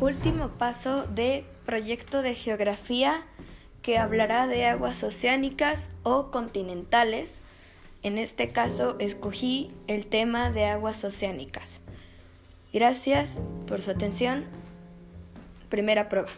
Último paso de proyecto de geografía que hablará de aguas oceánicas o continentales. En este caso escogí el tema de aguas oceánicas. Gracias por su atención. Primera prueba.